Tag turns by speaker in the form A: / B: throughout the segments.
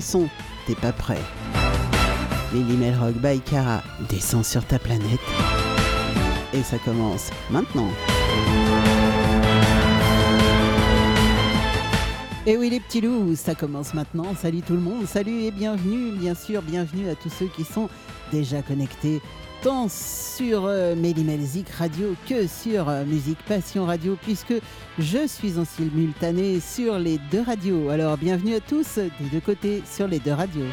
A: son, t'es pas prêt. Lily Melrock by Cara descend sur ta planète. Et ça commence maintenant. Et oui les petits loups, ça commence maintenant. Salut tout le monde, salut et bienvenue, bien sûr, bienvenue à tous ceux qui sont déjà connectés tant sur euh, Mélimelzik Radio que sur euh, Musique Passion Radio puisque je suis en simultané sur les deux radios. Alors bienvenue à tous des deux côtés sur les deux radios.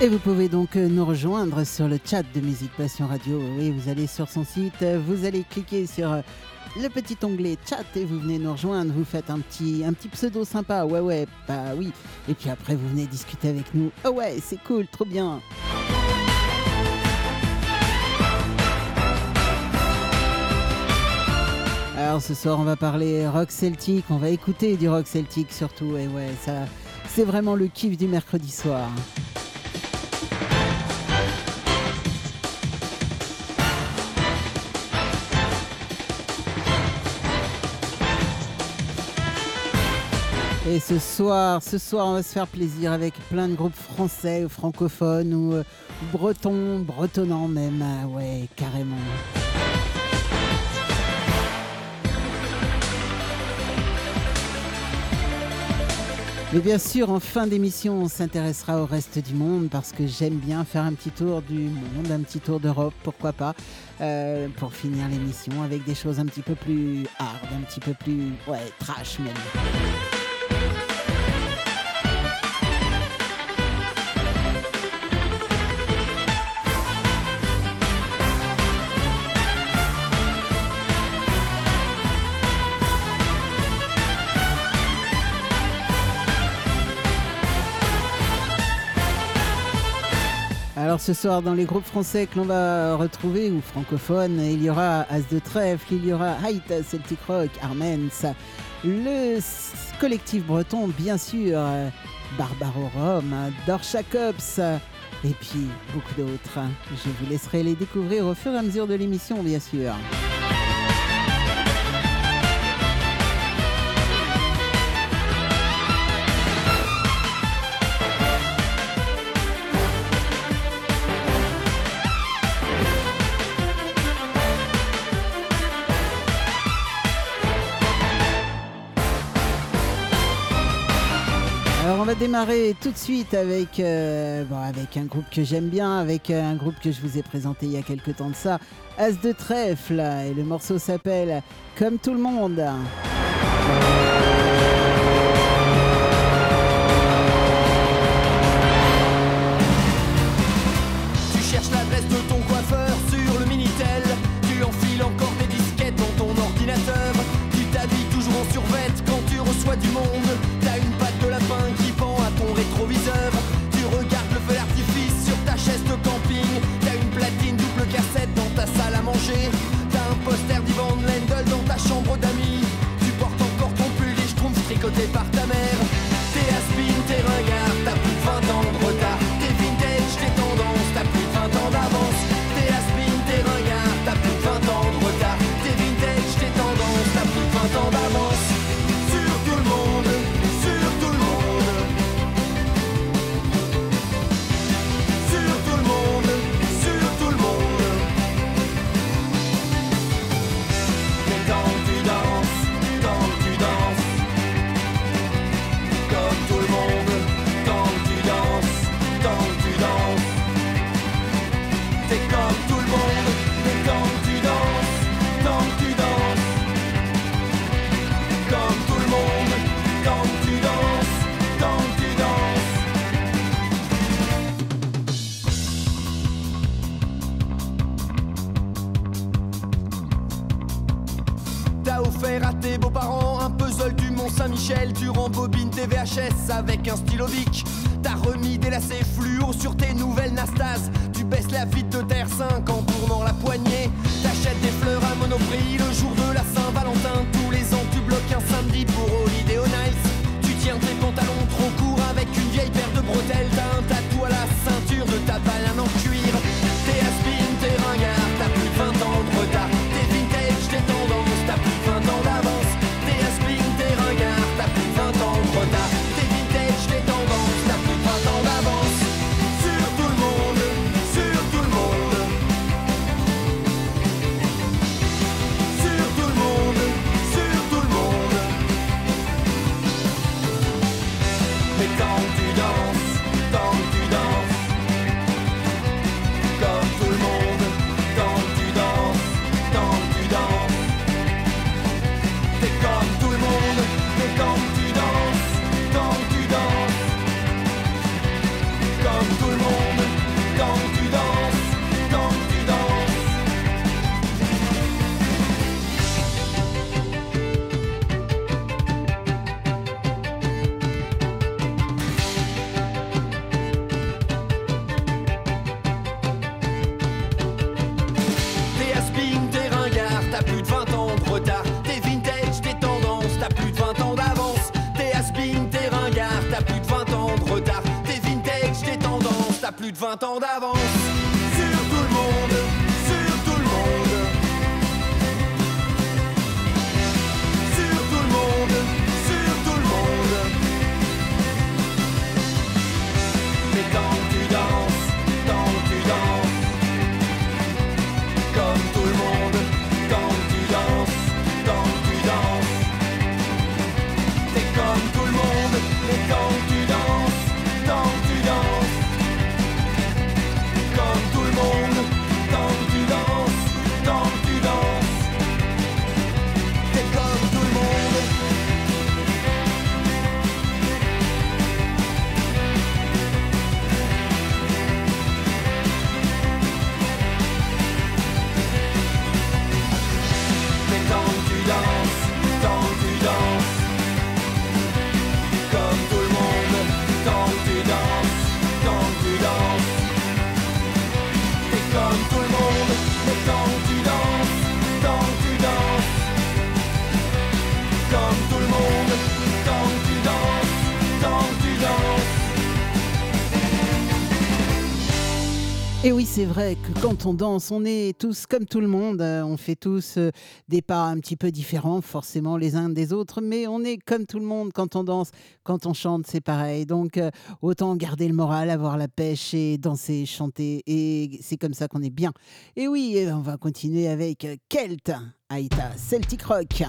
A: Et vous pouvez donc euh, nous rejoindre sur le chat de Musique Passion Radio. Oui, vous allez sur son site, euh, vous allez cliquer sur le petit onglet chat et vous venez nous rejoindre. Vous faites un petit, un pseudo sympa. Ouais, ouais, bah oui. Et puis après, vous venez discuter avec nous. Oh ouais, c'est cool, trop bien. Alors ce soir, on va parler rock celtique. On va écouter du rock celtique surtout. Et ouais, ça, c'est vraiment le kiff du mercredi soir. Et ce soir, ce soir, on va se faire plaisir avec plein de groupes français ou francophones ou euh, bretons, bretonnants même. Ah ouais, carrément. Mais bien sûr, en fin d'émission, on s'intéressera au reste du monde parce que j'aime bien faire un petit tour du monde, un petit tour d'Europe, pourquoi pas, euh, pour finir l'émission avec des choses un petit peu plus hard, un petit peu plus, ouais, trash même. Alors ce soir, dans les groupes français que l'on va retrouver, ou francophones, il y aura As de Trèfle, il y aura Haït, Celtic Rock, Armens, le collectif breton, bien sûr, Barbaro Rome, Dorcha Cops, et puis beaucoup d'autres. Je vous laisserai les découvrir au fur et à mesure de l'émission, bien sûr. On va démarrer tout de suite avec, euh, avec un groupe que j'aime bien, avec euh, un groupe que je vous ai présenté il y a quelques temps de ça, As de Trèfle, et le morceau s'appelle Comme tout le monde.
B: d'Ivan Lendl dans ta chambre d'amis. Tu portes encore ton pull des schtroumpfs tricoté par ta mère. sont d'avance.
C: Et
A: oui, c'est vrai que quand on danse, on est tous comme tout le monde. euh, On fait tous euh, des pas un petit peu différents, forcément les uns des autres, mais on est comme tout le monde quand on danse, quand on chante, c'est pareil. Donc euh, autant garder le moral, avoir la pêche et danser, chanter. Et c'est comme ça qu'on est bien. Et oui, on va continuer avec Kelt, Aïta, Celtic Rock.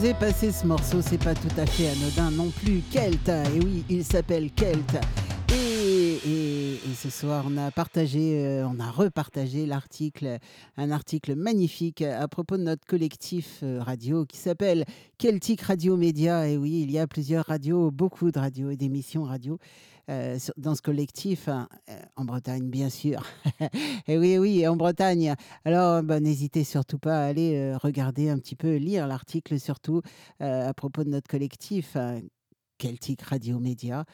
A: Vous ai passé ce morceau, c'est pas tout à fait anodin non plus. Kelt, et oui, il s'appelle Kelt. Et, ce soir, on a partagé, euh, on a repartagé l'article, un article magnifique à propos de notre collectif euh, radio qui s'appelle Celtic Radio Média. Et oui, il y a plusieurs radios, beaucoup de radios et d'émissions radio euh, dans ce collectif, hein, en Bretagne, bien sûr. et oui, oui, en Bretagne. Alors, bah, n'hésitez surtout pas à aller regarder un petit peu, lire l'article surtout à propos de notre collectif. Hein, Celtic Radio Média.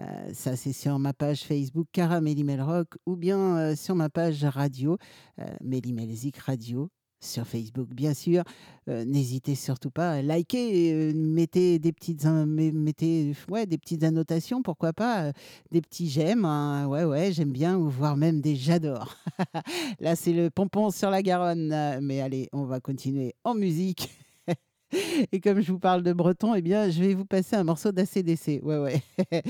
A: Euh, ça, c'est sur ma page Facebook Cara Melrock ou bien euh, sur ma page radio euh, Melzik Radio sur Facebook, bien sûr. N'hésitez surtout pas à liker, mettez des petites, mettez, ouais, des petites annotations, pourquoi pas, des petits j'aime, hein. ouais, ouais, j'aime bien, ou voire même des j'adore. Là, c'est le pompon sur la Garonne, mais allez, on va continuer en musique. Et comme je vous parle de breton, eh bien, je vais vous passer un morceau d'ACDC. Ouais, ouais.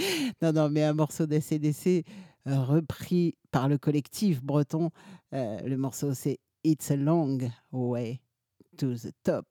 A: non, non, mais un morceau d'ACDC euh, repris par le collectif breton. Euh, le morceau, c'est It's a Long Way to the Top.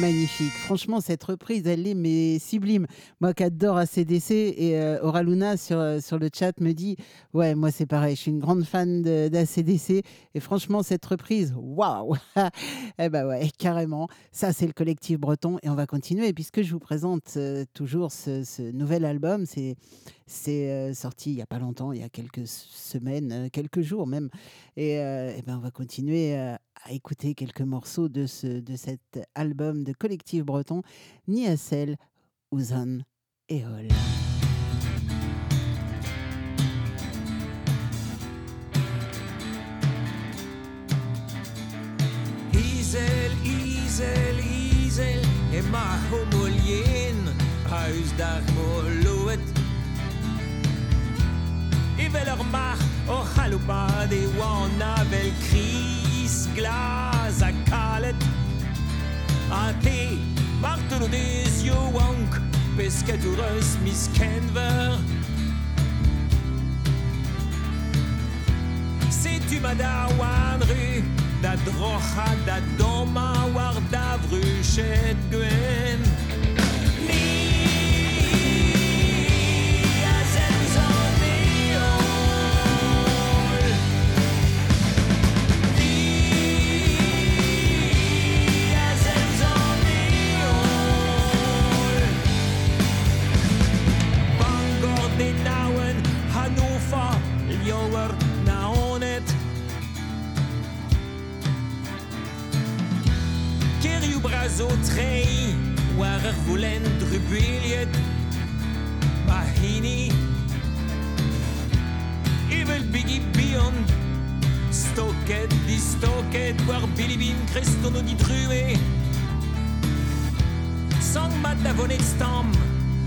A: Magnifique. Franchement, cette reprise, elle est mais sublime. Moi qui adore ACDC et euh, Oraluna sur, euh, sur le chat me dit Ouais, moi c'est pareil, je suis une grande fan d'ACDC. Et franchement, cette reprise, waouh Eh ben ouais, carrément. Ça, c'est le collectif breton. Et on va continuer puisque je vous présente euh, toujours ce, nouvel album. C'est c'est sorti il n'y a pas longtemps, il y a quelques semaines, quelques jours même. Et, et ben on va continuer à écouter quelques morceaux de, ce, de cet album de collectif breton, Niacel, Ouzan et Hol.
D: Isel, Isel, Isel, et ma homolien, huis daar moloet. Ivel mar, o chalupa de wan cri glas a kalet. A te martel o dez yo wank Pesket ur eus mis kenver. Setu ma da wan ru Da drocha da doma war da vruchet gwen. Zo trei war er volen drubiliet Mahini. Ivel bigi bion. Stoket di stoket war bilibin Christo no di trué Sang mat da vonet stam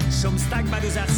D: Chom stag ma ar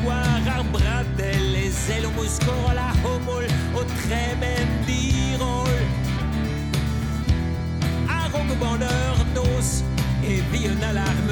D: victoire ar bratel ez elo muskor la homol o tremen dirol Ar o bandeur nos e vion al armeur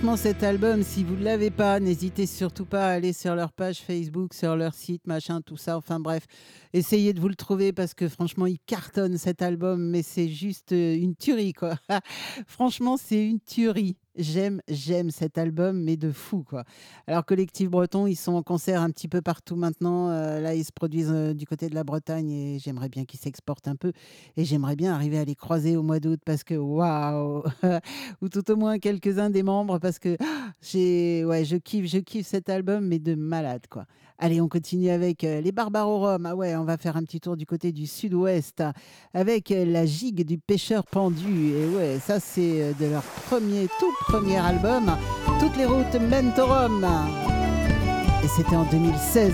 A: Franchement, cet album, si vous ne l'avez pas, n'hésitez surtout pas à aller sur leur page Facebook, sur leur site, machin, tout ça. Enfin bref, essayez de vous le trouver parce que franchement, il cartonne cet album, mais c'est juste euh, une tuerie, quoi. franchement, c'est une tuerie j'aime, j'aime cet album, mais de fou, quoi. Alors, Collectif Breton, ils sont en concert un petit peu partout maintenant. Euh, là, ils se produisent euh, du côté de la Bretagne et j'aimerais bien qu'ils s'exportent un peu. Et j'aimerais bien arriver à les croiser au mois d'août parce que, waouh Ou tout au moins quelques-uns des membres parce que j'ai, ouais, je kiffe, je kiffe cet album, mais de malade, quoi. Allez, on continue avec euh, les Barbarorum. Ah ouais, on va faire un petit tour du côté du sud-ouest avec la gigue du pêcheur pendu. Et ouais, ça, c'est de leur premier, tout premier album, Toutes les routes mènent au Rome. Et c'était en 2016.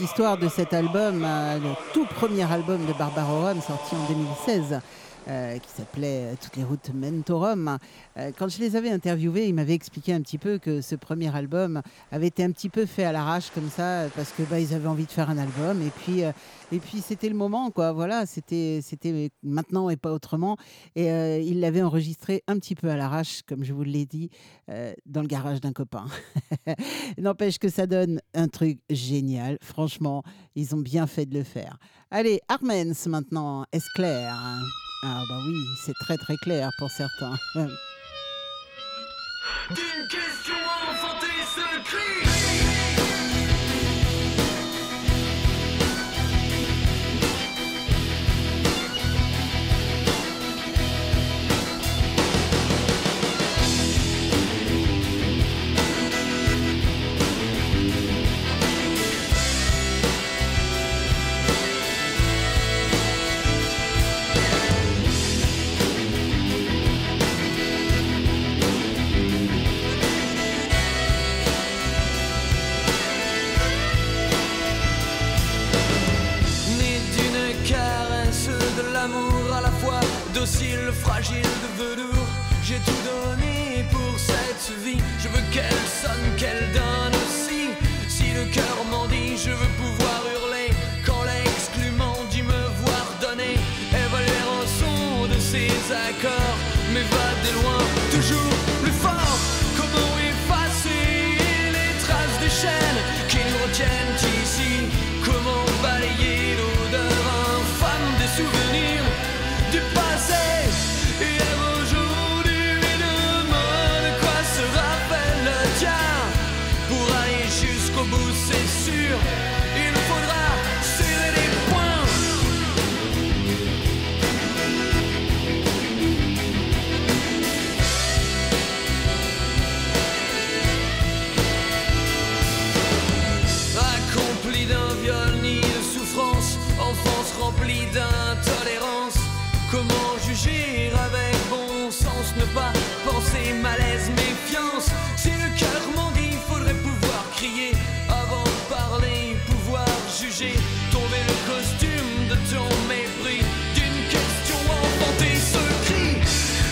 A: Histoire de cet album, euh, le tout premier album de Barbara Rome, sorti en 2016. Euh, qui s'appelait Toutes les routes Rome. Euh, quand je les avais interviewés, ils m'avaient expliqué un petit peu que ce premier album avait été un petit peu fait à l'arrache comme ça, parce que bah, ils avaient envie de faire un album. Et puis, euh, et puis c'était le moment, quoi. Voilà, c'était, c'était maintenant et pas autrement. Et ils l'avaient enregistré un petit peu à l'arrache, comme je vous l'ai dit, dans le garage d'un copain. N'empêche que ça donne un truc génial. Franchement, ils ont bien fait de le faire. Allez, Armens maintenant, est-ce clair? Ah bah oui, c'est très très clair pour certains.
E: docile, fragile de velours. J'ai tout donné pour cette vie. Je veux qu'elle sonne, qu'elle donne aussi. Si le cœur m'en dit, je veux pouvoir hurler. Quand l'exclu dit me voir donner, évaluer un son de ses accords. ne pas penser malaise, méfiance. Si le cœur mondé, il faudrait pouvoir crier avant de parler, pouvoir juger, tomber le costume de ton mépris. D'une
A: question enfantée, ce cri.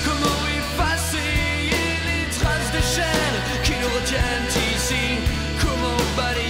A: Comment effacer les traces de chair qui nous retiennent ici? Comment balayer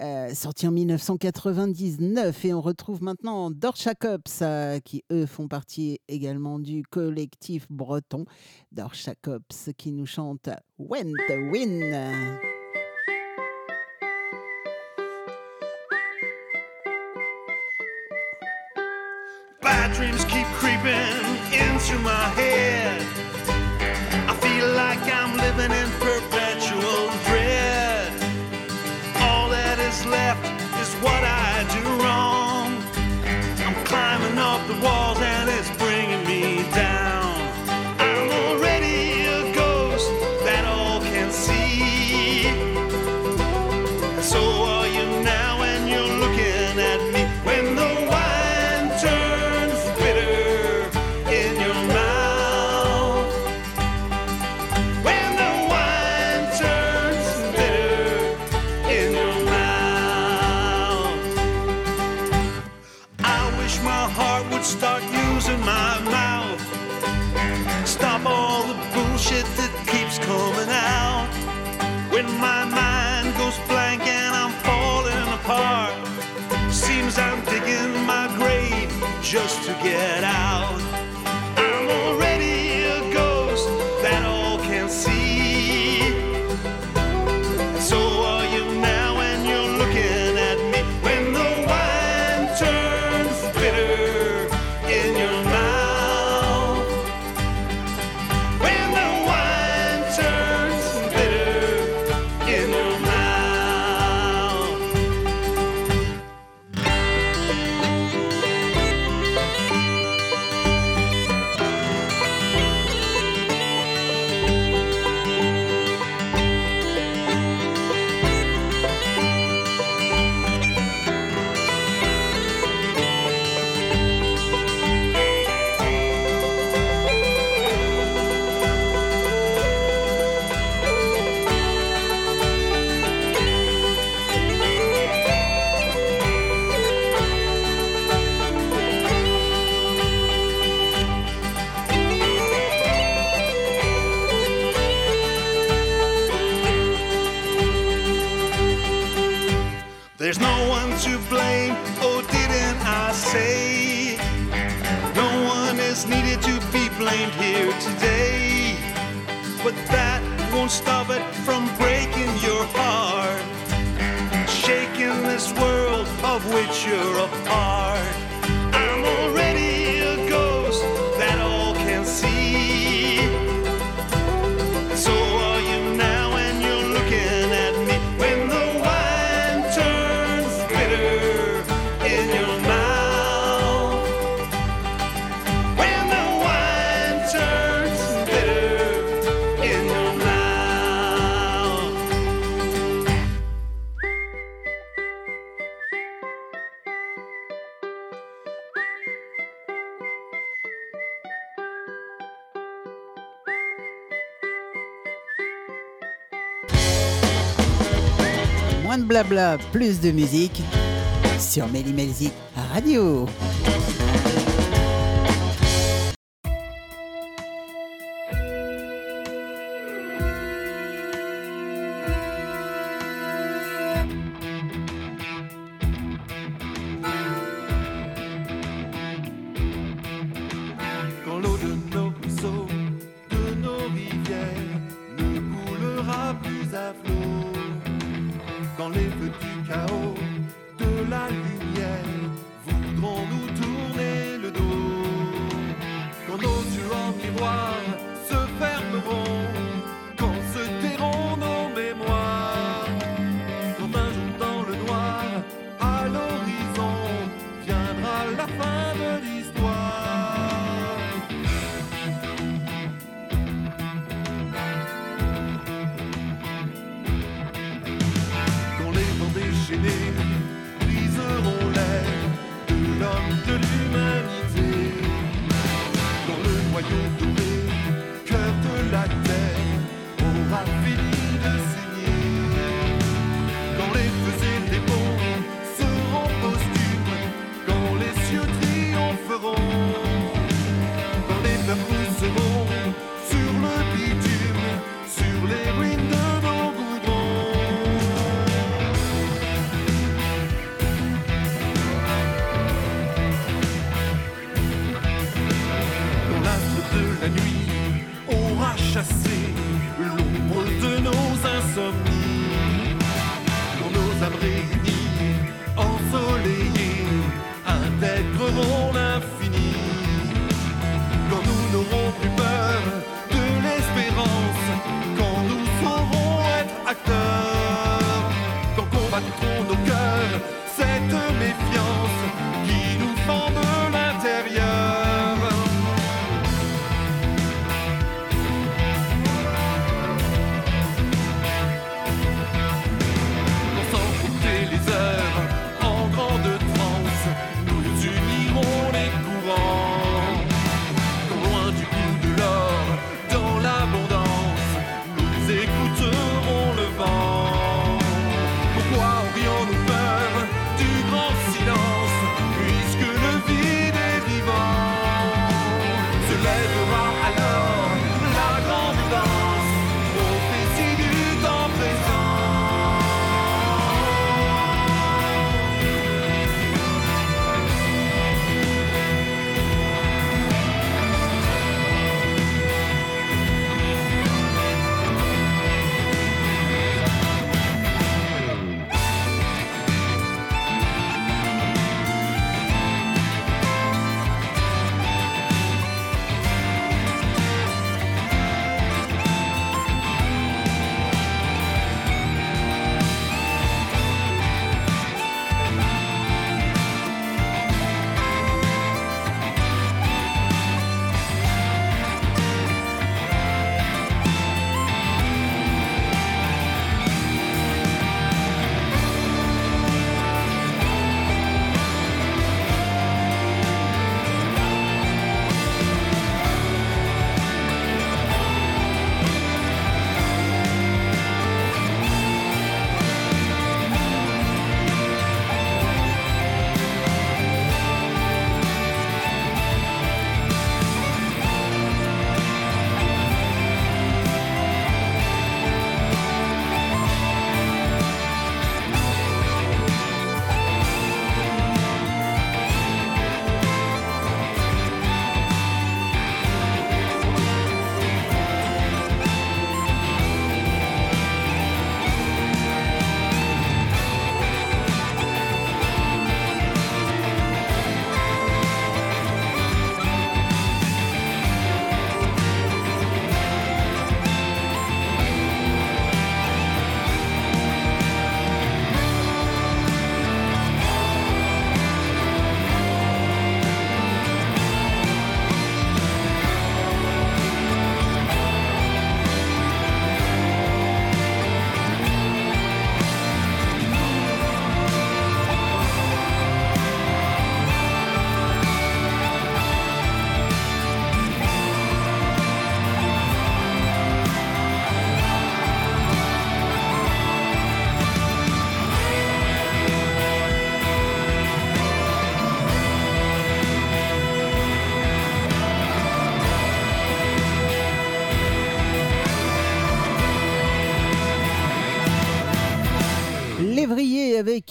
A: euh, sorti en 1999 et on retrouve maintenant Dorchakops euh, qui eux font partie également du collectif breton Dorchakops qui nous chante When the Wind. Bad dreams keep creeping into my head. feel like I'm living in perpetual left is what I
F: plus de musique sur Méli-Mélizik Radio.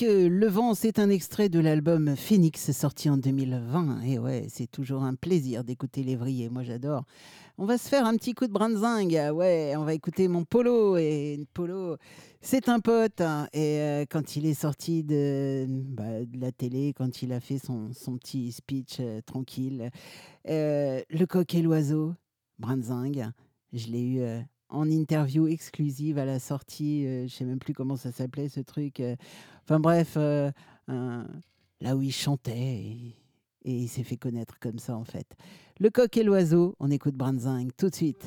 A: Euh, Le vent, c'est un extrait de l'album Phoenix sorti en 2020. Et ouais, c'est toujours un plaisir d'écouter Lévrier, moi j'adore. On va se faire un petit coup de branzing. Ouais, on va écouter mon Polo. Et Polo, c'est un pote. Hein. Et euh, quand il est sorti de, bah, de, la télé, quand il a fait son, petit speech euh, tranquille, Le coq et l'oiseau, branzing, je l'ai eu en interview exclusive à la sortie. Euh, je sais même plus comment ça s'appelait ce truc. Euh. enfin bref, euh, là où il chantait et, et il s'est fait connaître comme ça en fait. Le coq et l'oiseau, on écoute Branzing tout de suite.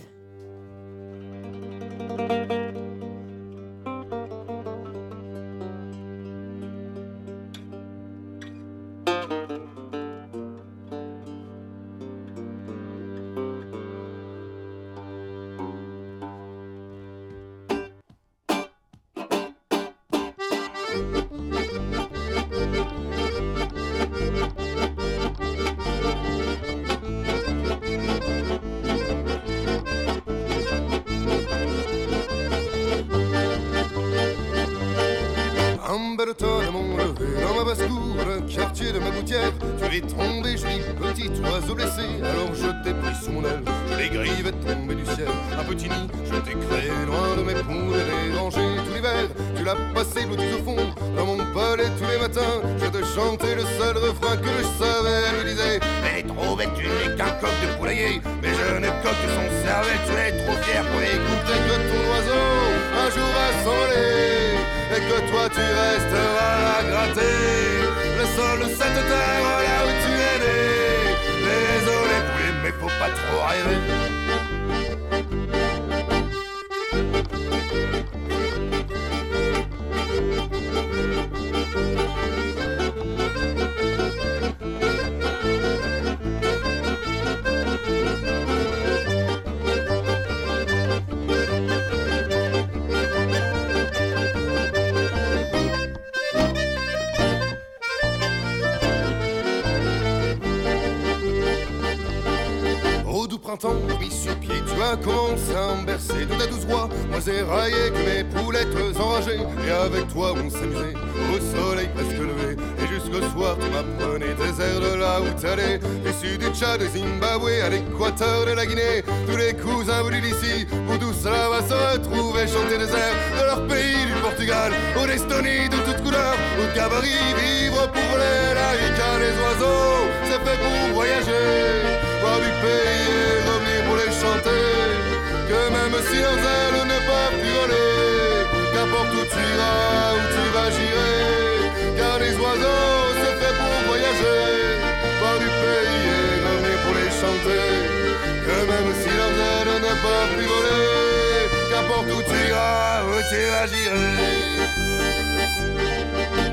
G: Moi j'ai raillé avec mes poulettes enragées. Et avec toi on s'amusait Au soleil presque levé. Et jusqu'au soir tu m'apprenais Des airs de là où t'allais. Du sud du Tchad, du Zimbabwe À l'équateur de la Guinée. Tous les cousins venus d'ici Où tous là-bas se retrouvaient Chanter des airs de leur pays Du Portugal, en Estonie de toutes couleurs. Au gabarit, vivre pour les laïcs Les oiseaux, c'est fait pour voyager Voir du pays et revenir pour les chanter. Que même si leurs airs N'importe où tu iras, où tu vas, j'irai. Car les oiseaux, c'est fait pour voyager. Pas du pays et ramener pour les chanter. Que même si leurs ailes ne peuvent plus voler, qu'importe où tu iras, où tu vas, j'irai.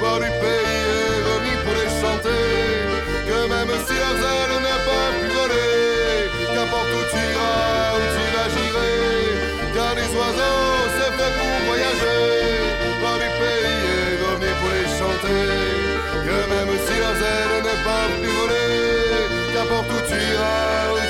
G: Voir du pays et revenir pour les chanter. Que même si ailes n'est pas plus voler, qu'importe où tu iras, où tu vas, j'irai. Car les oiseaux, c'est fait pour voyager. Voir du pays et revenir pour les chanter que même si zèle n'est pas plus volée, qu'importe où tu iras,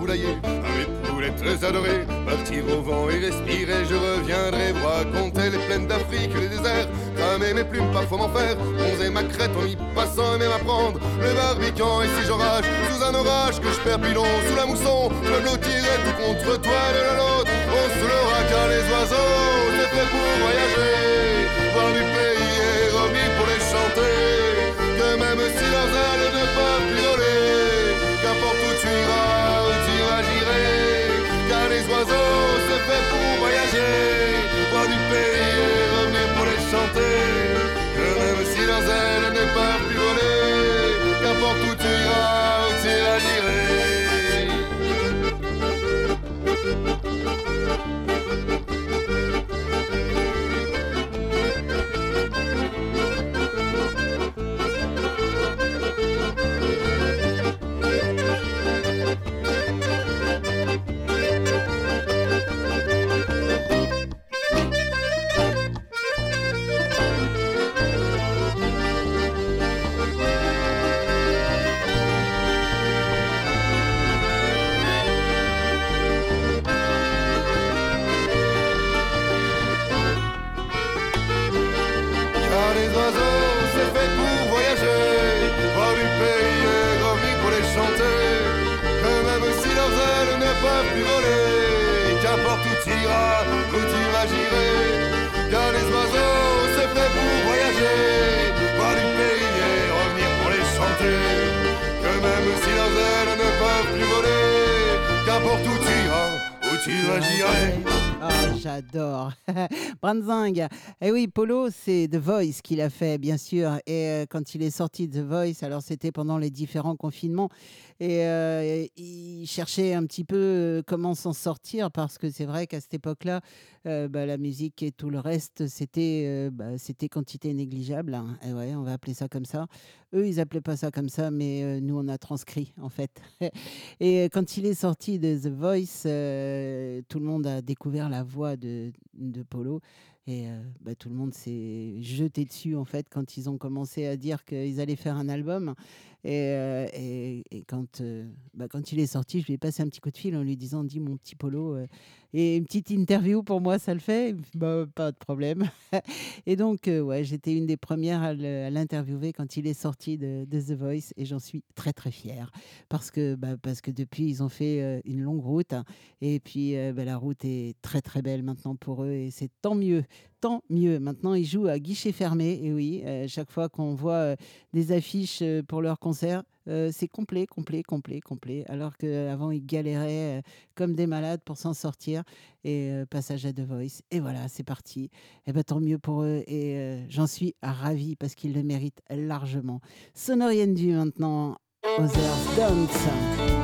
G: poulailler, à mes poulettes très adorées. Partir au vent et respirer, je reviendrai vous raconter les plaines d'Afrique, les déserts, cramer mes plumes, parfois m'en faire, bronzer ma crête en y passant et même apprendre le barbican. Et si j'orage, sous un orage, que je perds pilon, sous la mousson, je me blottirai tout contre toile et le nôtre, on se l'aura car les oiseaux, c'est fait pour voyager, voir du pays et revenir pour les chanter. Que même si leurs ailes ne peuvent plus voler, qu'importe où tu iras. Oiseaux, c'est fait pour voyager, voir du pays et revenir pour les chanter. Que même si leurs ailes ne peuvent plus voler, qu'importe où tu iras, où tu Et
A: oui, Polo, c'est The Voice qu'il a fait, bien sûr. Et euh, quand il est sorti de The Voice, alors c'était pendant les différents confinements. Et euh, il cherchait un petit peu euh, comment s'en sortir parce que c'est vrai qu'à cette époque-là, euh, bah, la musique et tout le reste, c'était euh, bah, c'était quantité négligeable. hein. Et ouais, on va appeler ça comme ça. Eux, ils appelaient pas ça comme ça, mais nous, on a transcrit, en fait. Et quand il est sorti de The Voice, tout le monde a découvert la voix de, Polo. Et bah, tout le monde s'est jeté dessus, en fait, quand ils ont commencé à dire qu'ils allaient faire un album. Et, euh, et, et quand, euh, bah, quand il est sorti, je lui ai passé un petit coup de fil en lui disant Dis mon petit Polo, euh, et une petite interview pour moi, ça le fait bah, Pas de problème. et donc, euh, ouais, j'étais une des premières à l'interviewer quand il est sorti de, The Voice, et j'en suis très, très fière. Parce que, bah, parce que depuis, ils ont fait euh, une longue route. hein, et puis, euh, bah, la route est très, très belle maintenant pour eux, et c'est tant mieux. Tant mieux. Maintenant, ils jouent à guichet fermé. Et oui, euh, chaque fois qu'on voit des affiches pour leur concert, c'est complet, complet, complet, complet. Alors qu'avant, ils galéraient comme des malades pour s'en sortir. Et passage à The Voice. Et voilà, c'est parti. Et ben tant mieux pour eux. Et j'en suis ravie parce qu'ils le méritent largement. Sonoriendu maintenant. Others Dance.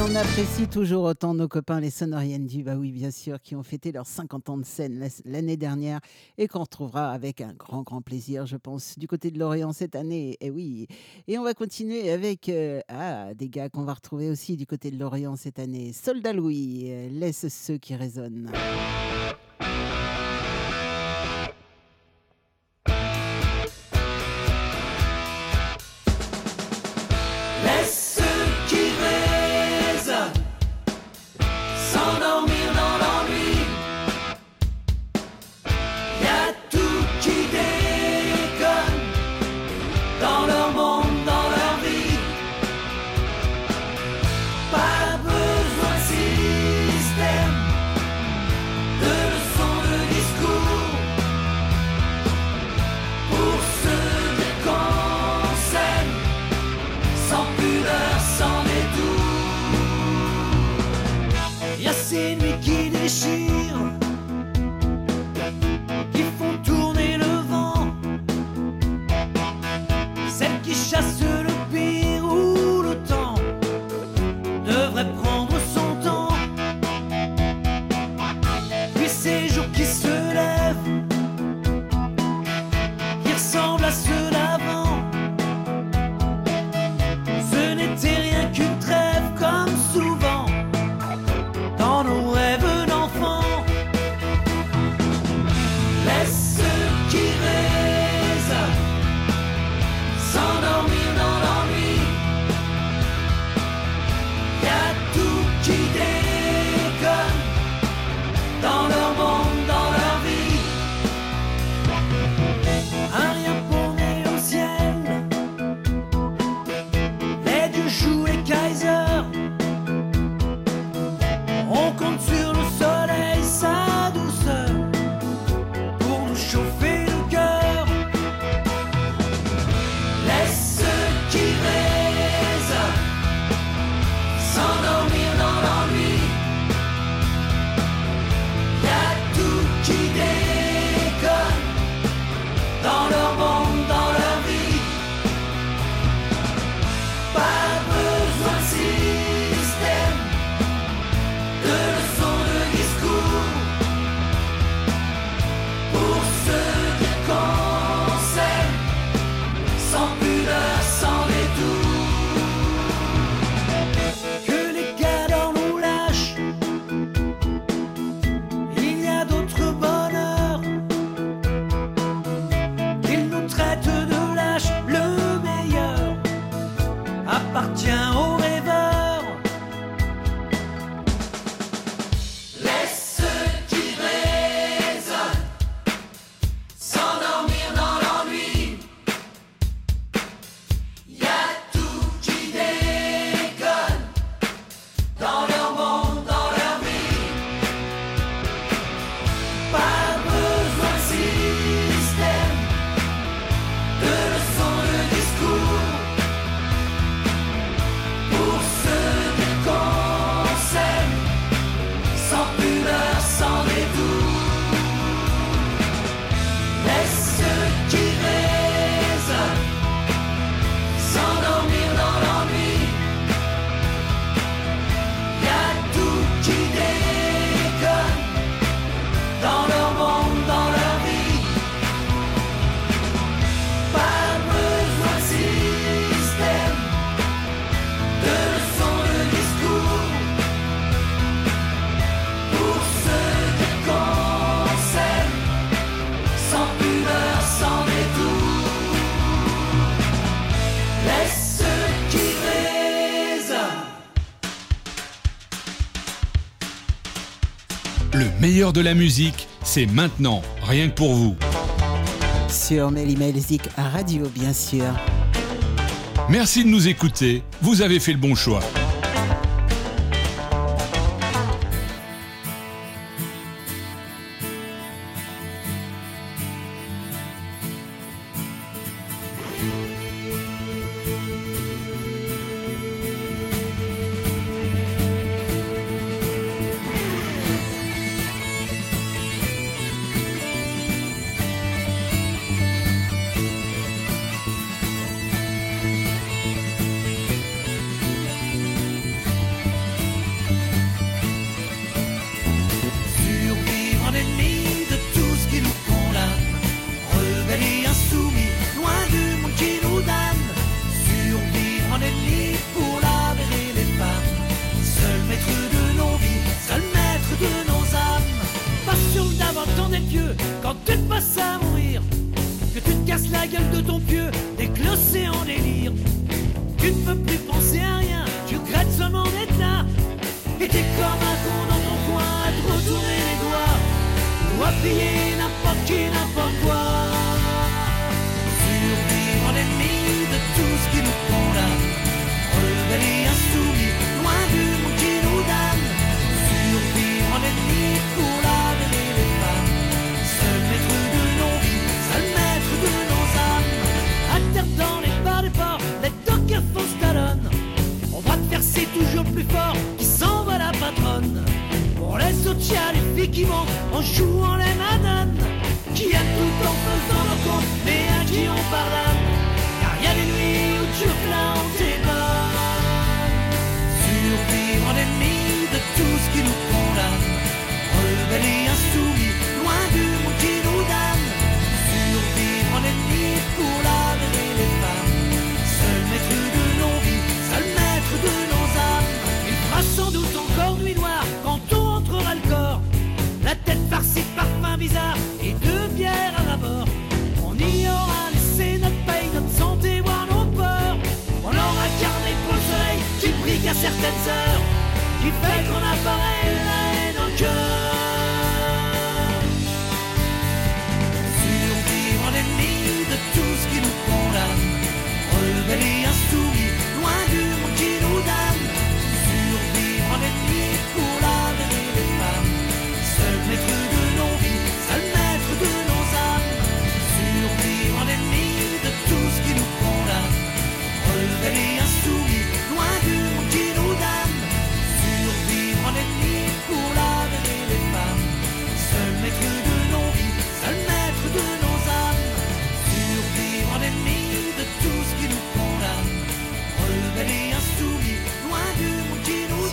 H: On apprécie toujours autant nos copains les sonoriennes du, bah oui, bien sûr, qui ont fêté leurs 50 ans de scène l'année dernière et qu'on retrouvera avec un grand, grand plaisir, je pense, du côté de Lorient cette année. Et eh oui. Et on va continuer avec euh, ah, des gars qu'on va retrouver aussi du côté de Lorient cette année. Soldat Louis, euh, laisse ceux qui résonnent.
I: Meilleur de la musique, c'est maintenant, rien que pour vous.
H: Sur Mélimelzik Radio, bien sûr.
I: Merci de nous écouter, vous avez fait le bon choix.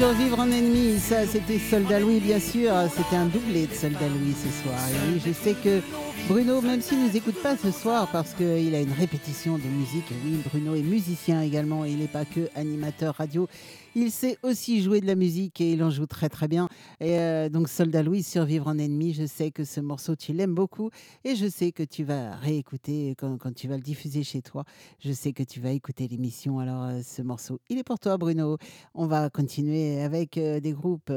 H: Survivre en ennemi,
A: ça c'était Soldat Louis bien sûr, c'était un doublé de Soldat Louis ce soir. Je sais que Bruno, même s'il nous écoute pas ce soir parce qu'il a une répétition de musique, oui, Bruno est musicien également, il n'est pas que animateur radio. Il sait aussi jouer de la musique et il en joue très très bien. Et euh, donc Soldat Louis, Survivre en ennemi, je sais que ce morceau tu l'aimes beaucoup et je sais que tu vas réécouter quand, tu vas le diffuser chez toi. Je sais que tu vas écouter l'émission. Alors euh, ce morceau, il est pour toi Bruno. On va continuer avec euh, des groupes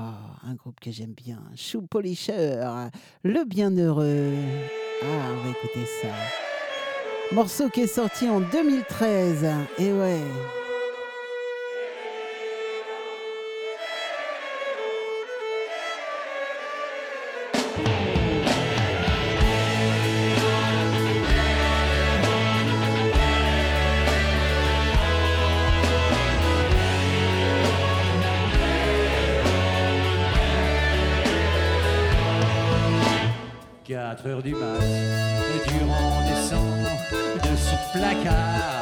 A: Oh, un groupe que j'aime bien, Chou Polisher, Le Bienheureux. Ah, on va écouter ça. Morceau qui est sorti en 2013. Et ouais.
J: 4 heures du mat, Durand descend de son placard.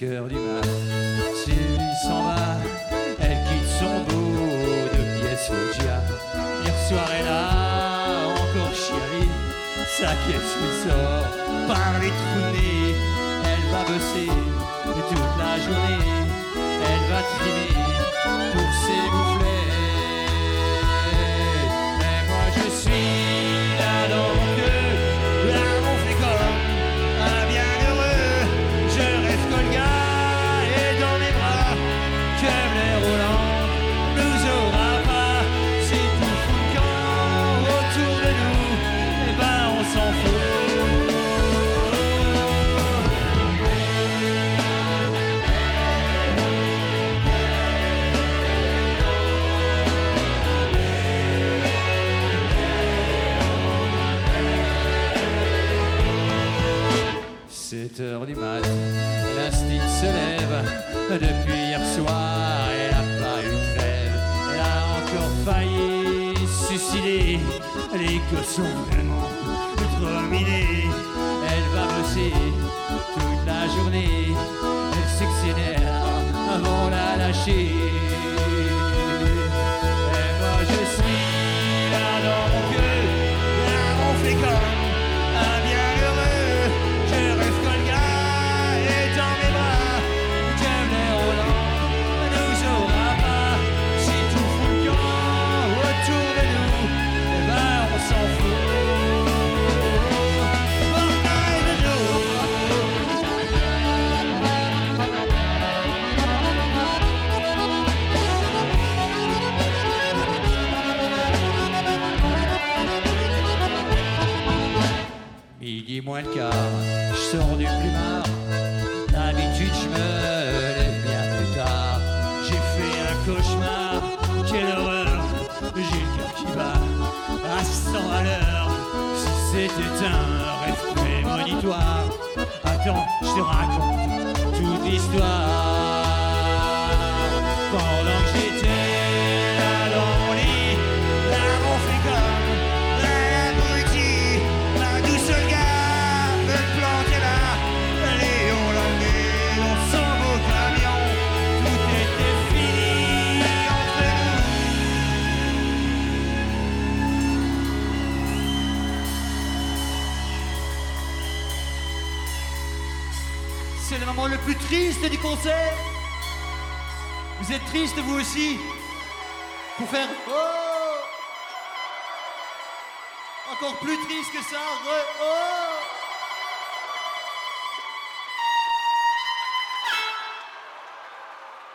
J: cœur du mal.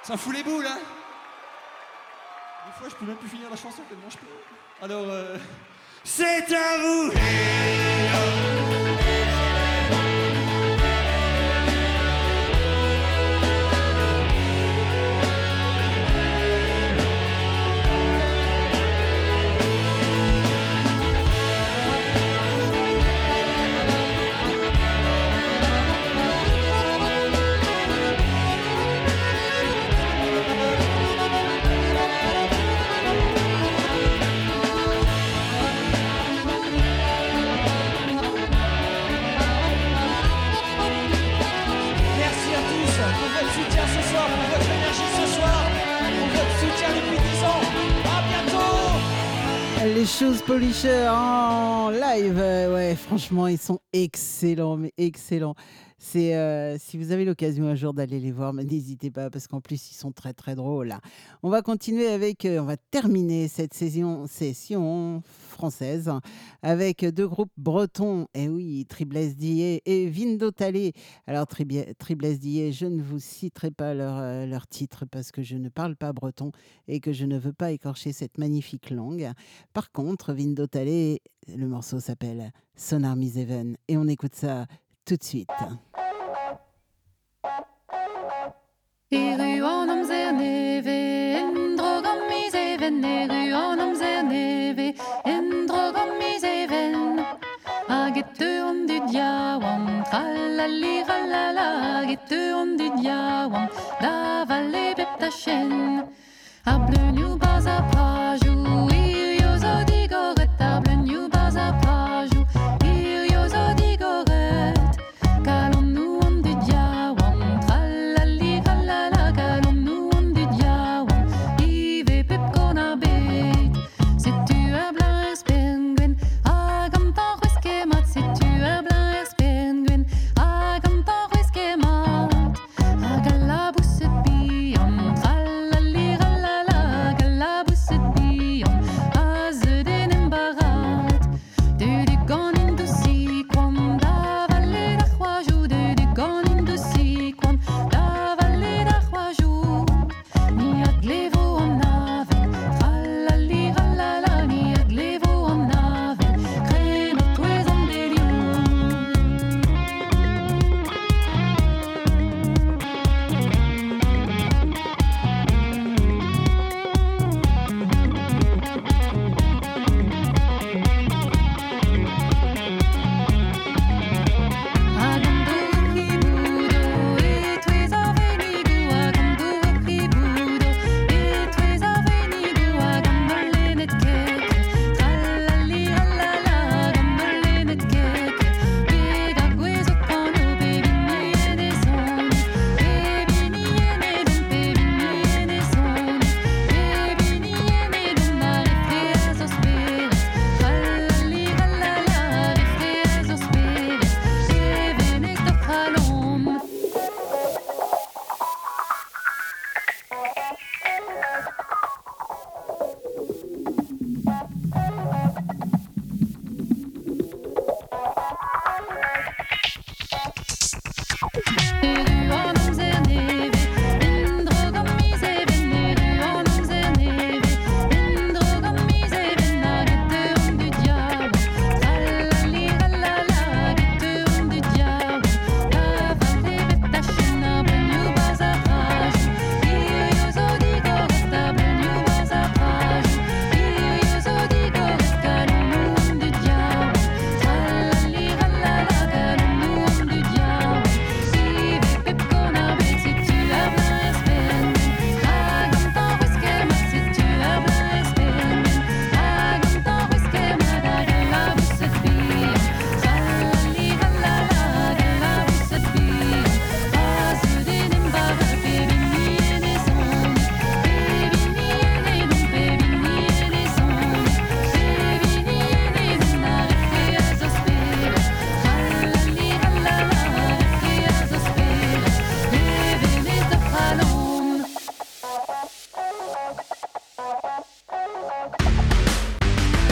J: Ça fout les boules hein Des fois je peux même plus finir la chanson tellement je peux. Alors euh, C'est à vous
A: en live, ouais, franchement, ils sont excellents, mais excellents. Euh, si vous avez l'occasion un jour d'aller les voir, n'hésitez pas parce qu'en plus ils sont très très drôles. On va continuer avec, euh, on va terminer cette session, française avec deux groupes bretons. Et oui, Triblesse Dillet et Vindo Talé. Alors Triblesse Dillet, je ne vous citerai pas leur, euh, leur titre parce que je ne parle pas breton et que je ne veux pas écorcher cette magnifique langue. Par contre, Vindo Talé, le morceau s'appelle Sonar Miseven et on écoute ça tout de suite.
K: ruan amzer neve, en drog am miz even, e ruan amzer neve, en drog am miz even. Hag et teuan du da chen. Ar bleu niou baz a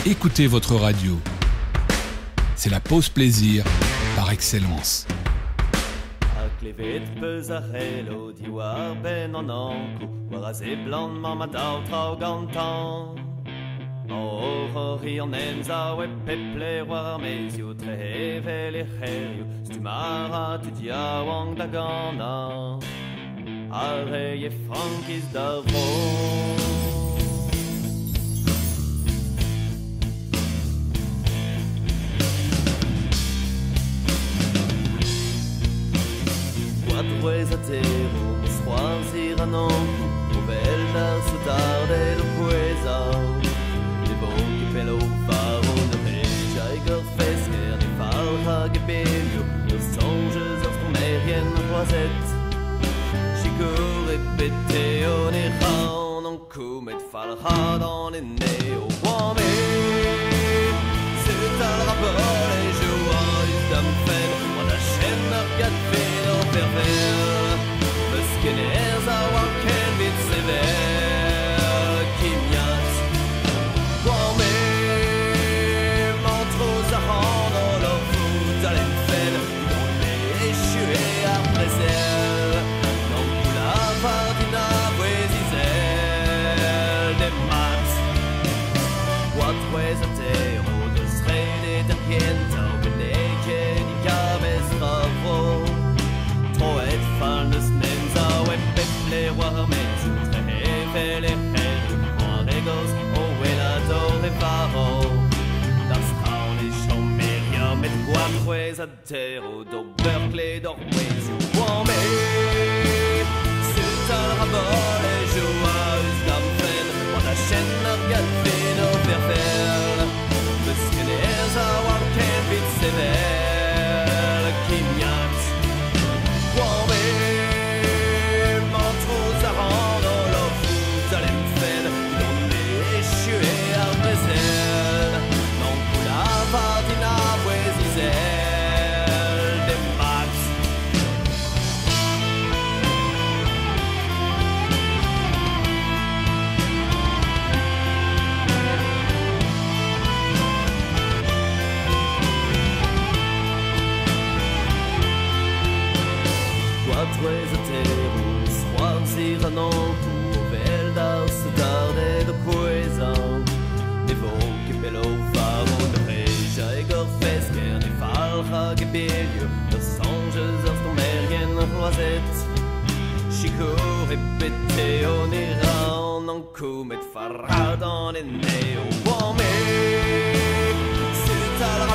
I: écoutez votre radio. C'est la pause plaisir par excellence.
C: Aklevet pezahelo diwar ben an anko War a ze blan ma ma daw trao gantan O hori an enza we peple war mez yo tre hevel e cherio Stu mara tu dia wang da gana Are ye frankis da vro Quatro a zero, soir an. Anco O bella su tarde lo quesa De boche pelo faro de reja e gor fesker De falha gebelio De songes of pomerian roisette Chico répété on est En comet falha dans les Met quatro a zero Do Berkeley do Wales Wame C'est un rabot et roisette Chico répété on ira en anco Met farad en Wame C'est à la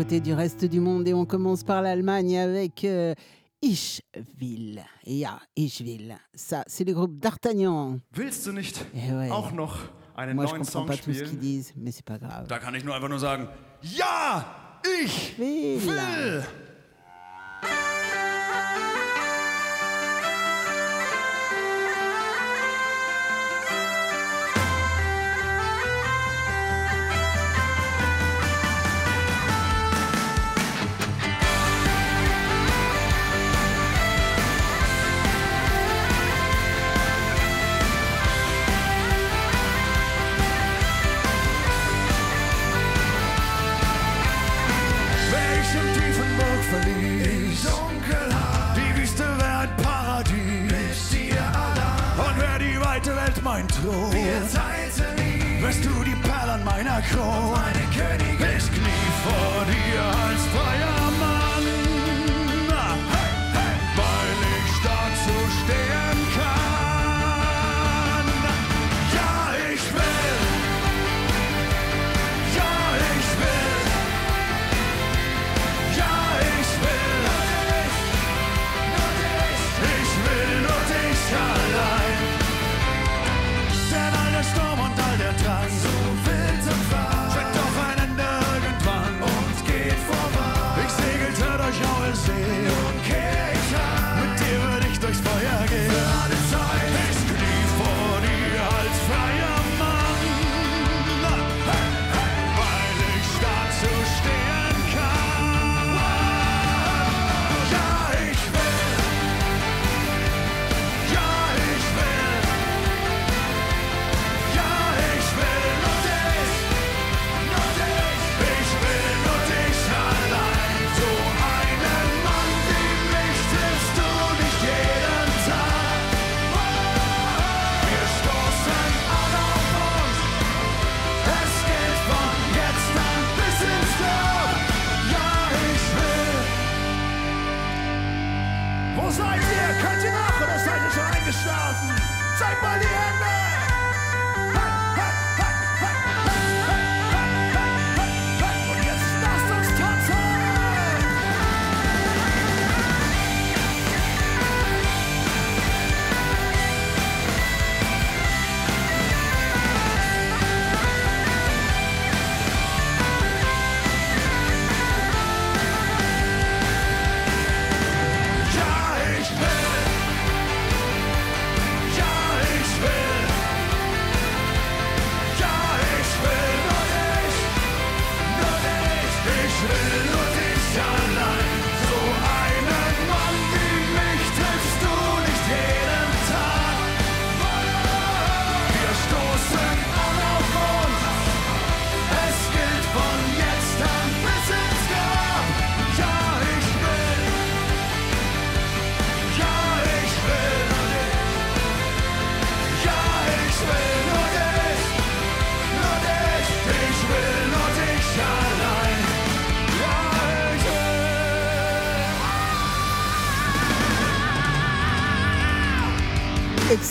A: côté du reste du monde et on commence par l'Allemagne avec euh, Ischwil. Ja, Ischwil. Ça, c'est le groupe d'Artagnan.
L: Willst du nicht
A: Eh ouais.
L: auch noch einen
A: Moi, je
L: neuen
A: comprends
L: Song
A: pas tout ce qu'ils
L: spielen?
A: disent, mais c'est pas grave.
L: Da kann ich nur einfach nur sagen, ja, ich
A: Will.
L: will.
M: mein Thron. Wir teilten. Wirst du die Perle an meiner Krone. Meine Königin.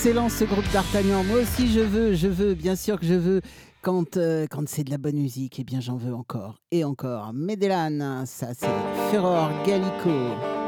A: excellent ce groupe d'Artagnan. Moi aussi je veux, je veux, bien sûr que je veux. Quand, euh, quand c'est de la bonne musique, eh bien j'en veux encore et encore. Médélane, ça c'est Ferror Gallico.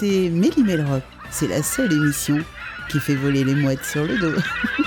N: écouter Mélie Melrock. C'est la seule émission qui fait voler les mouettes sur le dos.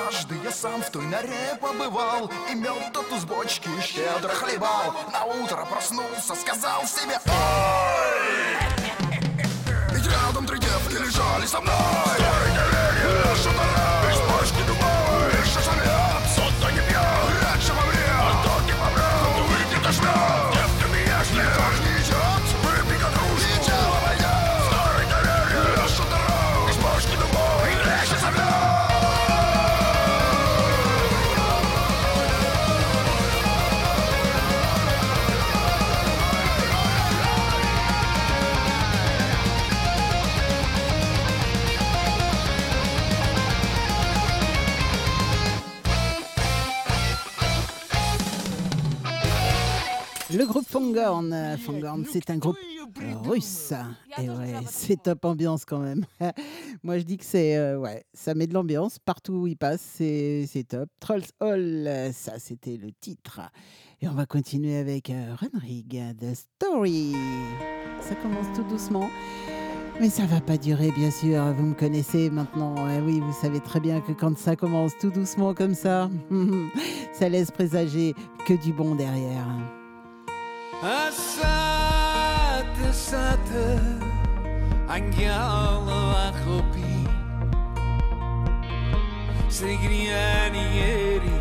O: Однажды я сам в той норе побывал И мед тот из бочки щедро хлебал На утро проснулся, сказал себе Ой! Ведь рядом три девки лежали со мной
A: Le groupe Fangorn, Fangorn, c'est un groupe russe. Et ouais, c'est top ambiance quand même. Moi, je dis que c'est euh, ouais, ça met de l'ambiance partout où il passe, c'est top. Trolls Hall, ça c'était le titre. Et on va continuer avec euh, Runrig, The Story. Ça commence tout doucement. Mais ça va pas durer, bien sûr. Vous me connaissez maintenant. Eh oui, vous savez très bien que quand ça commence tout doucement comme ça, ça laisse présager que du bon derrière.
H: Asate, sate, angjalla bajo pi. Segriani eri,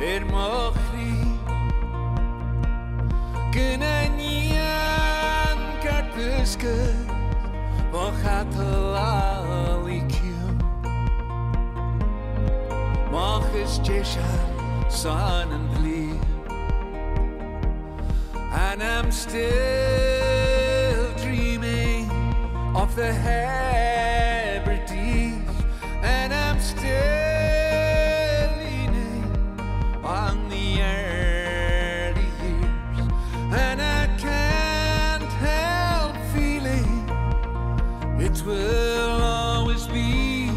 H: ermohri. Kenanian kartuske, mohatalalikyu. Mochis jeshan, son and leaf. And I'm still dreaming of the Hebrides, and I'm still leaning on the early years, and I can't help feeling it will always be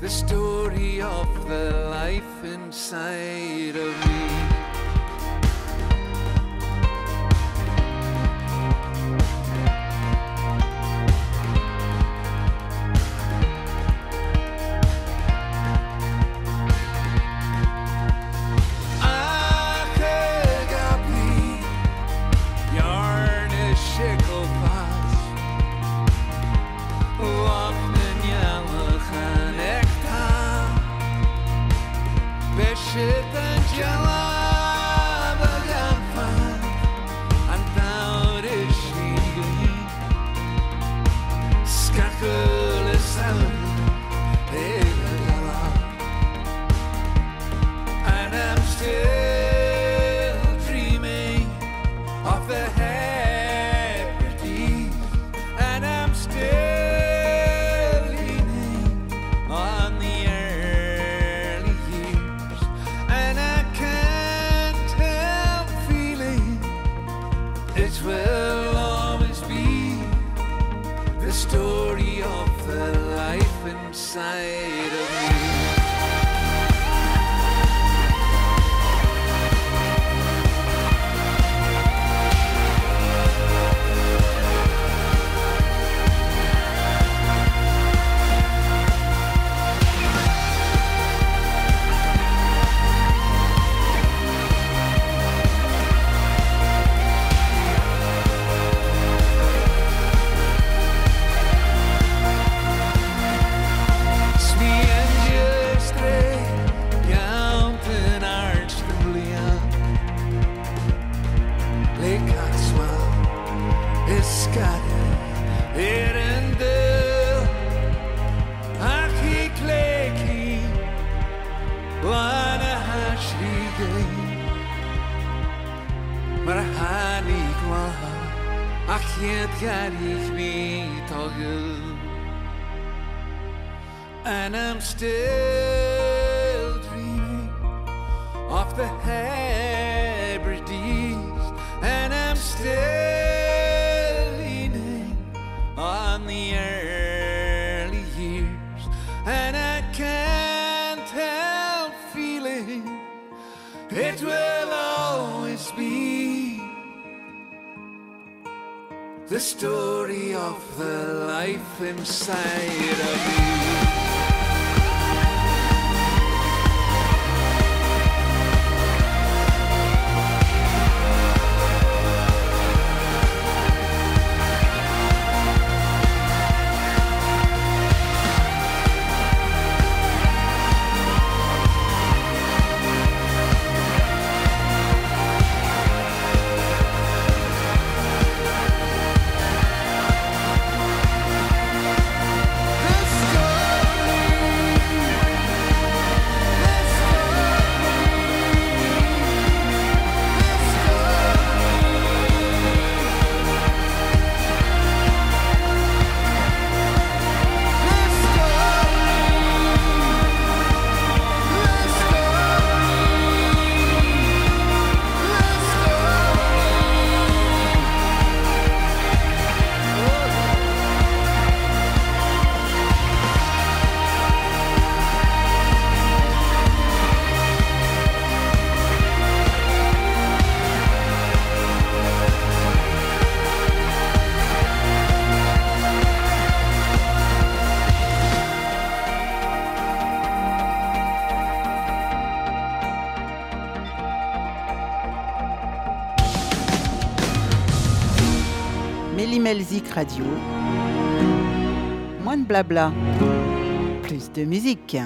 H: the story of the life inside of the story of the life inside of me.
A: Imelzik Radio. Moins de blabla, plus de musique.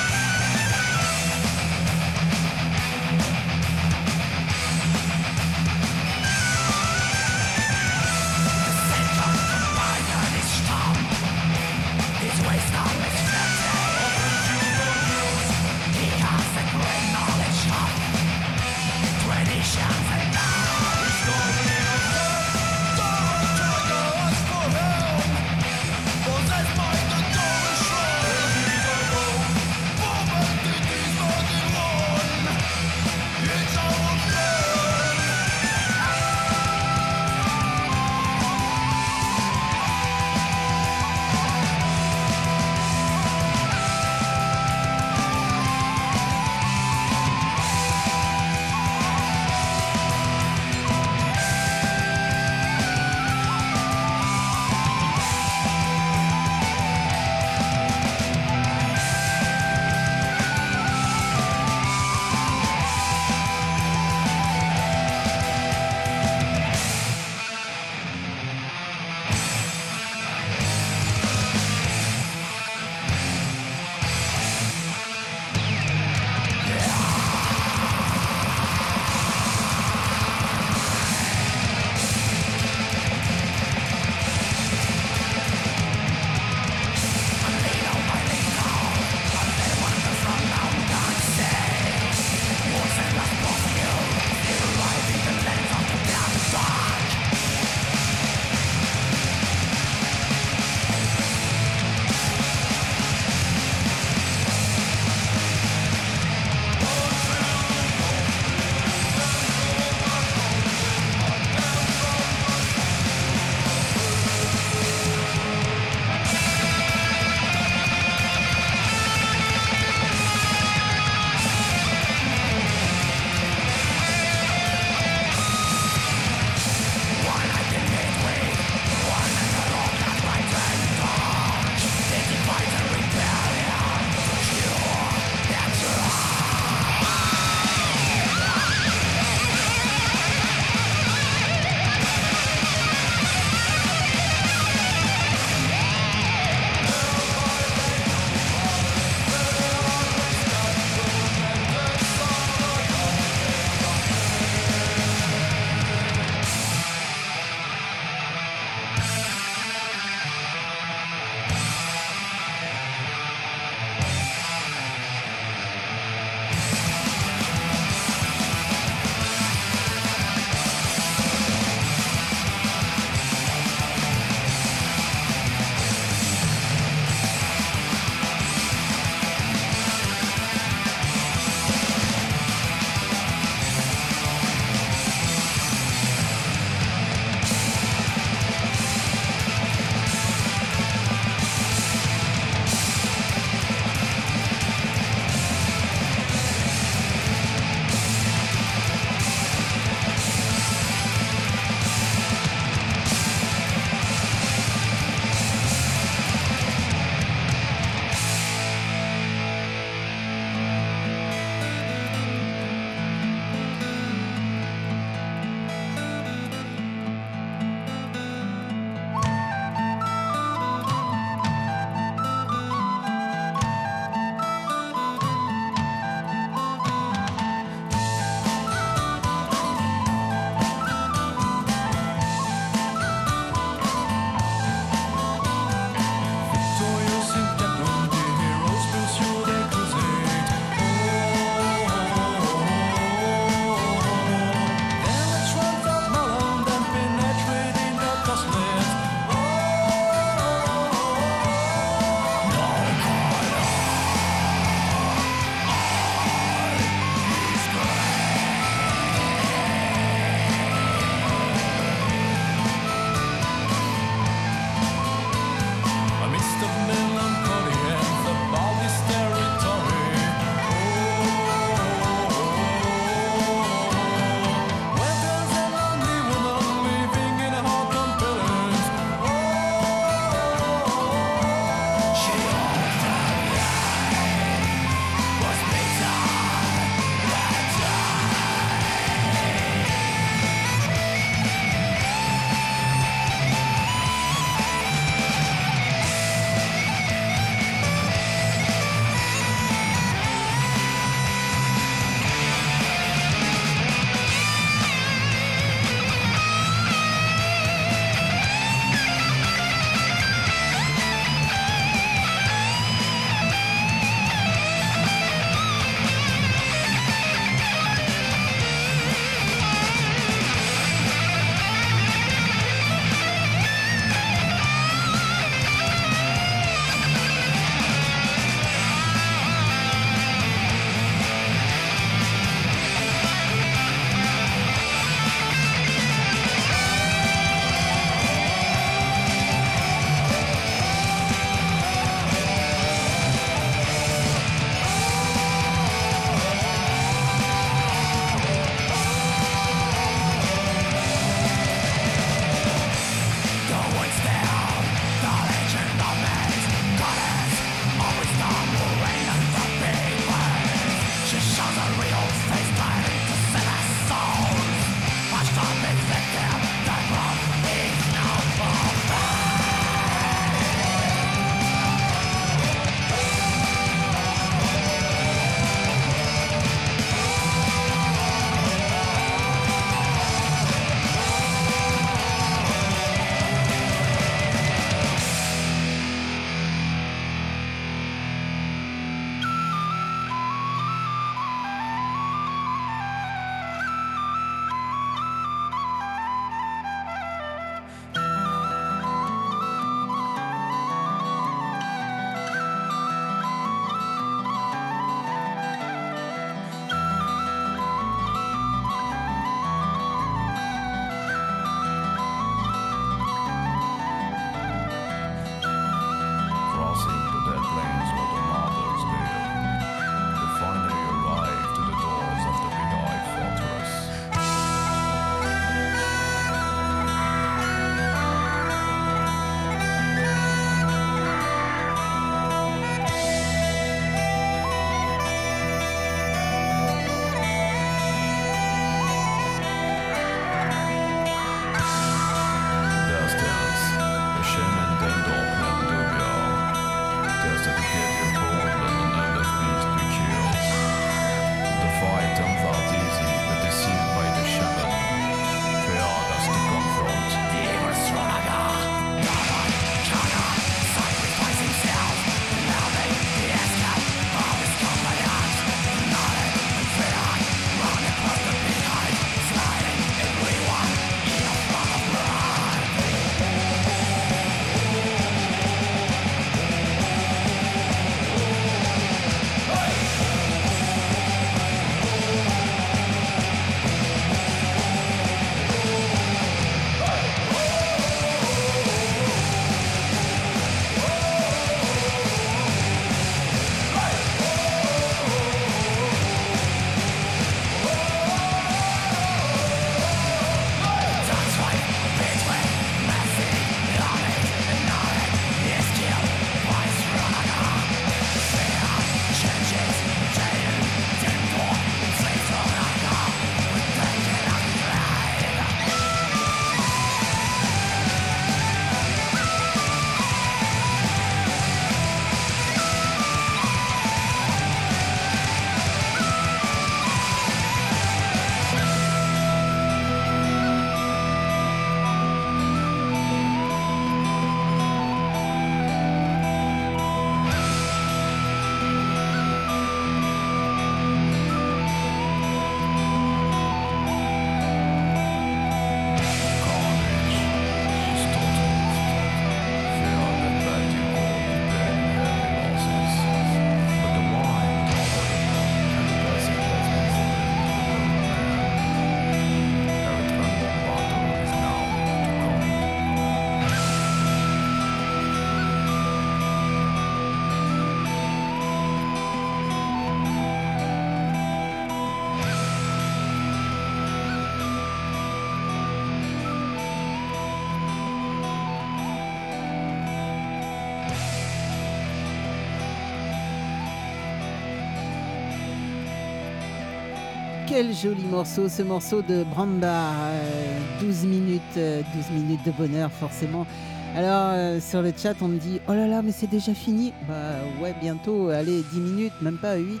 A: Quel joli morceau, ce morceau de euh, 12 minutes, euh, 12 minutes de bonheur, forcément. Alors, euh, sur le chat, on me dit Oh là là, mais c'est déjà fini Bah ouais, bientôt, allez, 10 minutes, même pas 8.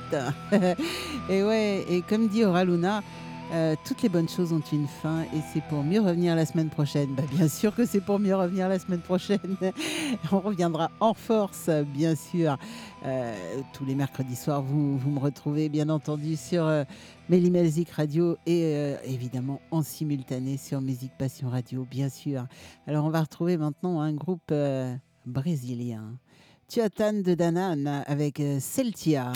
A: et ouais, et comme dit Aura Luna, euh, toutes les bonnes choses ont une fin et c'est pour mieux revenir la semaine prochaine. Bah, bien sûr que c'est pour mieux revenir la semaine prochaine. On reviendra en force, bien sûr. Euh, tous les mercredis soirs, vous, vous me retrouvez bien entendu sur euh, Music Radio et euh, évidemment en simultané sur Musique Passion Radio, bien sûr. Alors on va retrouver maintenant un groupe brésilien. Tiatan de Danan avec Celtia.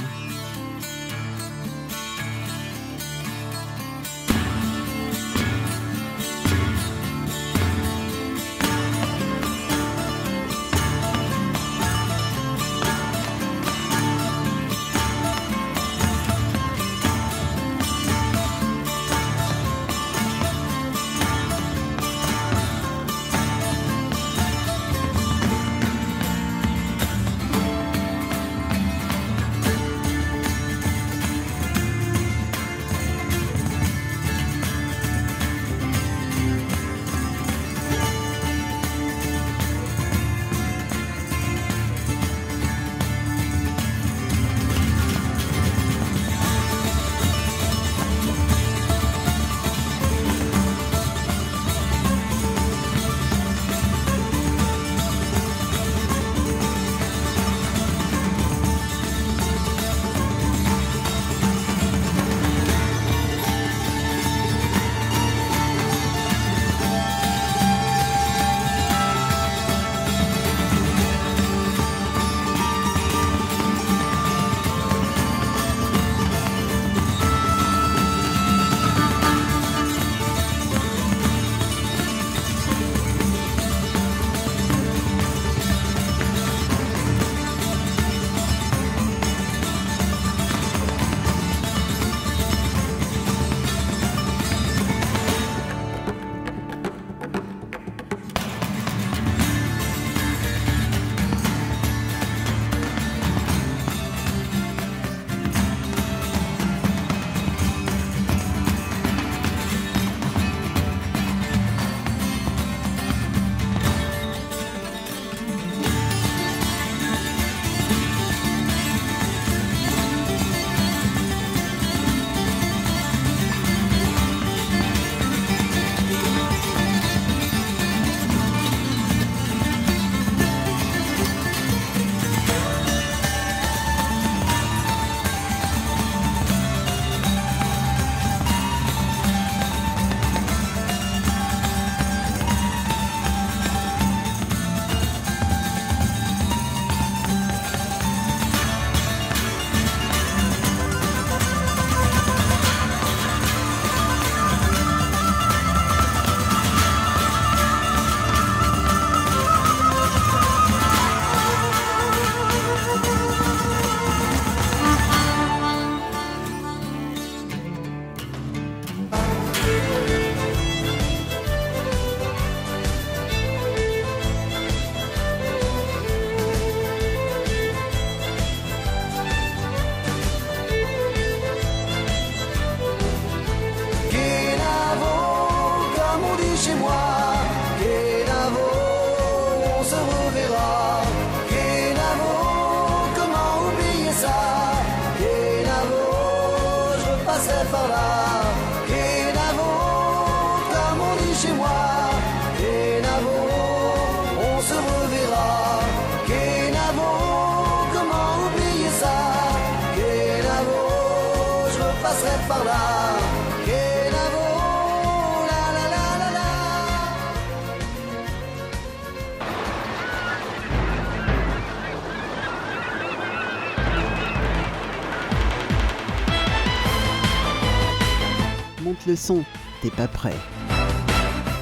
A: Monte le son, t'es pas prêt.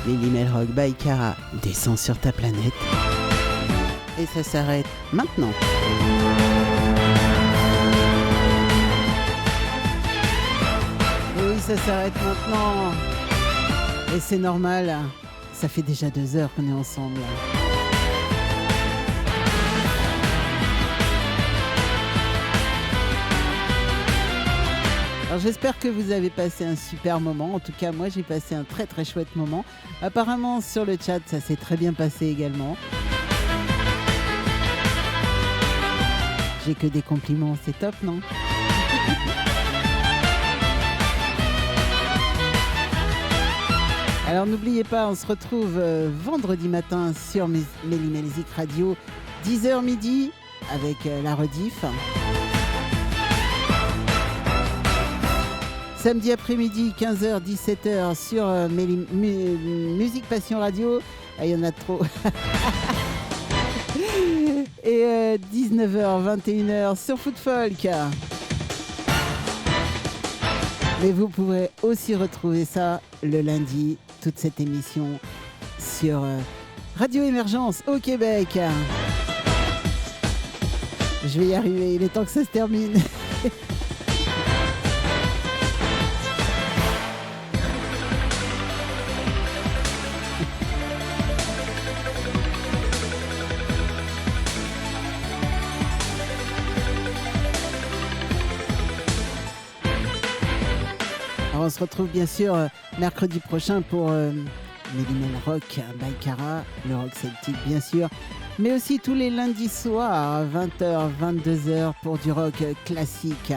A: Lily Melrock by Cara descend sur ta planète. Et ça s'arrête maintenant. Oui, ça s'arrête maintenant. Et c'est normal. Ça fait déjà deux heures qu'on est ensemble. J'espère que vous avez passé un super moment. En tout cas, moi j'ai passé un très très chouette moment. Apparemment sur le chat, ça s'est très bien passé également. J'ai que des compliments, c'est top, non? Alors n'oubliez pas, on se retrouve euh, vendredi matin sur Mélimelzik Radio, 10h midi, avec euh, la rediff. Samedi après-midi, 15h, 17h sur euh, Musique Passion Radio. Ah, il y en a trop. Et euh, 19h, 21h sur Foot Folk. Mais vous pourrez aussi retrouver ça le lundi, toute cette émission sur euh, Radio Émergence au Québec. Je vais y arriver, il est temps que ça se termine. on se retrouve bien sûr euh, mercredi prochain pour euh, Mélimel Rock by Cara, le rock celtique bien sûr, mais aussi tous les lundis soirs, 20h, 22h pour du rock euh, classique.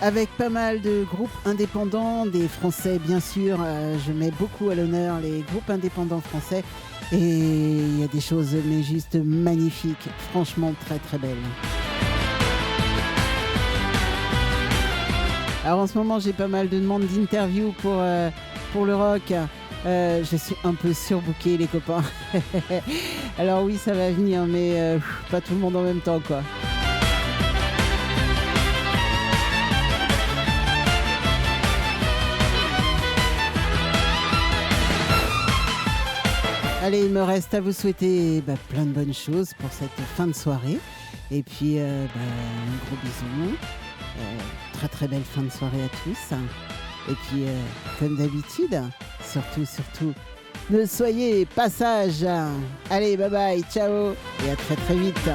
A: Avec pas mal de groupes indépendants, des Français bien sûr, euh, je mets beaucoup à l'honneur les groupes indépendants français et il y a des choses mais juste magnifiques, franchement très très belles. Alors en ce moment, j'ai pas mal de demandes d'interviews pour, euh, pour le rock. Euh, je suis un peu surbooké, les copains. Alors oui, ça va venir, mais euh, pas tout le monde en même temps, quoi. Allez, il me reste à vous souhaiter bah, plein de bonnes choses pour cette fin de soirée. Et puis, bah, un gros bisou. Très très belle fin de soirée à tous. Et puis, euh, comme d'habitude, surtout, surtout, ne soyez pas sages. Allez, bye bye, ciao, et à très très vite.